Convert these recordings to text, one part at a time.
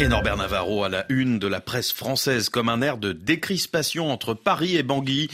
Et Norbert Navarro à la une de la presse française comme un air de décrispation entre Paris et Bangui.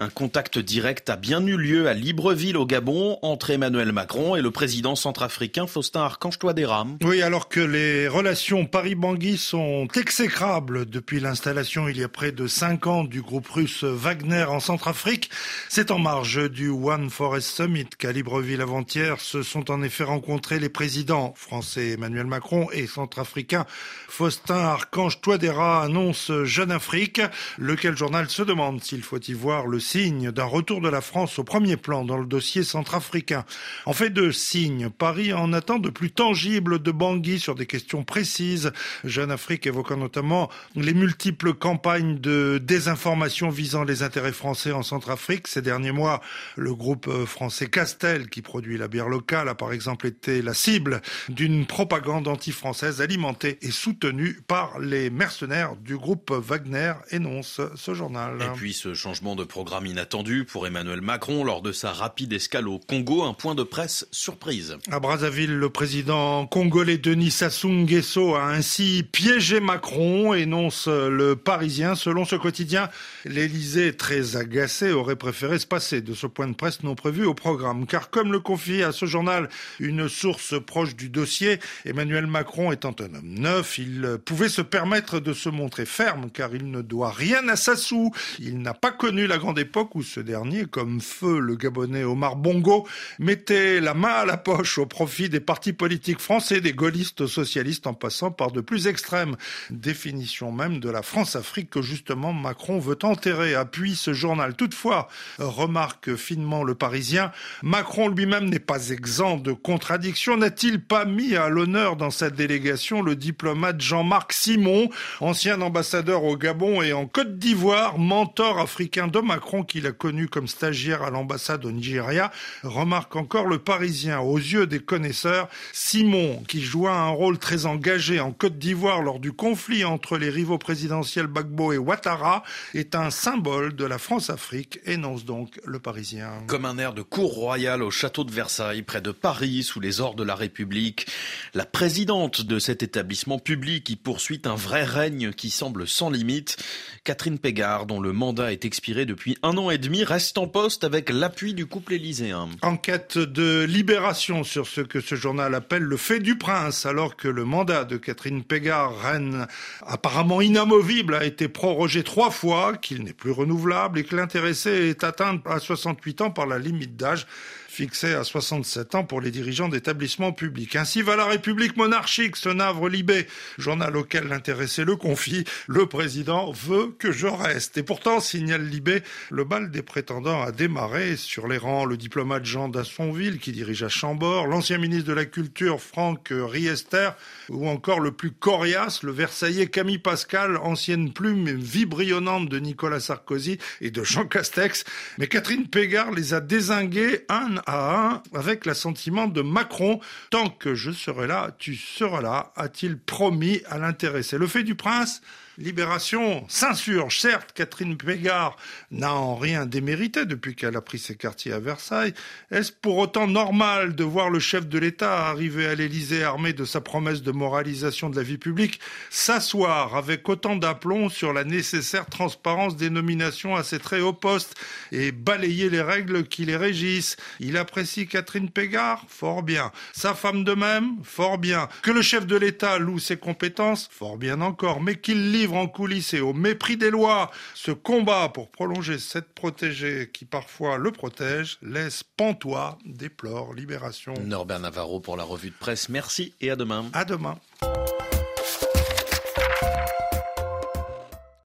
Un contact direct a bien eu lieu à Libreville au Gabon entre Emmanuel Macron et le président centrafricain Faustin Archange Touadéra. Oui, alors que les relations Paris-Bangui sont exécrables depuis l'installation il y a près de cinq ans du groupe russe Wagner en Centrafrique, c'est en marge du One Forest Summit qu'à Libreville avant-hier se sont en effet rencontrés les présidents français Emmanuel Macron et centrafricain Faustin Archange Touadéra annonce Jeune Afrique, lequel journal se demande s'il faut y voir le signe d'un retour de la France au premier plan dans le dossier centrafricain. En fait de signes, Paris en attend de plus tangibles de Bangui sur des questions précises. Jeune Afrique évoquant notamment les multiples campagnes de désinformation visant les intérêts français en Centrafrique. Ces derniers mois, le groupe français Castel, qui produit la bière locale, a par exemple été la cible d'une propagande anti-française alimentée et soutenue par les mercenaires du groupe Wagner, énonce ce journal. Et puis ce changement de programme inattendu pour Emmanuel Macron lors de sa rapide escale au Congo, un point de presse surprise. À Brazzaville, le président congolais Denis Sassou Nguesso a ainsi piégé Macron, énonce le Parisien. Selon ce quotidien, l'Élysée, très agacé, aurait préféré se passer de ce point de presse non prévu au programme. Car comme le confie à ce journal une source proche du dossier, Emmanuel Macron étant un homme neuf, il pouvait se permettre de se montrer ferme car il ne doit rien à Sassou. Il n'a pas connu la grande époque où ce dernier, comme feu le Gabonais Omar Bongo, mettait la main à la poche au profit des partis politiques français, des gaullistes socialistes en passant par de plus extrêmes définitions même de la France-Afrique que justement Macron veut enterrer. Appuie ce journal. Toutefois, remarque finement le Parisien, Macron lui-même n'est pas exempt de contradictions. N'a-t-il pas mis à l'honneur dans sa délégation le diplomate Jean-Marc Simon, ancien ambassadeur au Gabon et en Côte d'Ivoire, mentor africain de Macron qu'il a connu comme stagiaire à l'ambassade au Nigeria, remarque encore le Parisien. Aux yeux des connaisseurs, Simon, qui joua un rôle très engagé en Côte d'Ivoire lors du conflit entre les rivaux présidentiels Bagbo et Ouattara, est un symbole de la France-Afrique, énonce donc le Parisien. Comme un air de cour royale au château de Versailles, près de Paris, sous les ors de la République, la présidente de cet établissement public qui poursuit un vrai règne qui semble sans limite, Catherine Pégard, dont le mandat est expiré depuis un an et demi, reste en poste avec l'appui du couple élyséen. Enquête de libération sur ce que ce journal appelle le fait du prince, alors que le mandat de Catherine Pégard, reine apparemment inamovible, a été prorogé trois fois, qu'il n'est plus renouvelable et que l'intéressé est atteint à 68 ans par la limite d'âge fixé à 67 ans pour les dirigeants d'établissements publics. Ainsi va la République monarchique, ce navre libé, journal auquel l'intéressé le confie. Le président veut que je reste. Et pourtant, signale Libé, le bal des prétendants a démarré. Sur les rangs, le diplomate Jean Dassonville, qui dirige à Chambord, l'ancien ministre de la Culture, Franck Riester, ou encore le plus coriace, le Versaillais Camille Pascal, ancienne plume vibrillonnante de Nicolas Sarkozy et de Jean Castex. Mais Catherine Pégard les a désingués un à un avec l'assentiment de Macron. Tant que je serai là, tu seras là, a-t-il promis à l'intéressé. Le fait du prince Libération s'insurge. Certes, Catherine Pégard n'a en rien démérité depuis qu'elle a pris ses quartiers à Versailles. Est-ce pour autant normal de voir le chef de l'État arriver à l'Élysée armé de sa promesse de moralisation de la vie publique, s'asseoir avec autant d'aplomb sur la nécessaire transparence des nominations à ses très hauts postes et balayer les règles qui les régissent? Il apprécie Catherine Pégard? Fort bien. Sa femme de même? Fort bien. Que le chef de l'État loue ses compétences? Fort bien encore. Mais qu'il en coulisses et au mépris des lois ce combat pour prolonger cette protégée qui parfois le protège laisse pantois, déplore Libération. Norbert Navarro pour la revue de presse. Merci et à demain. À demain.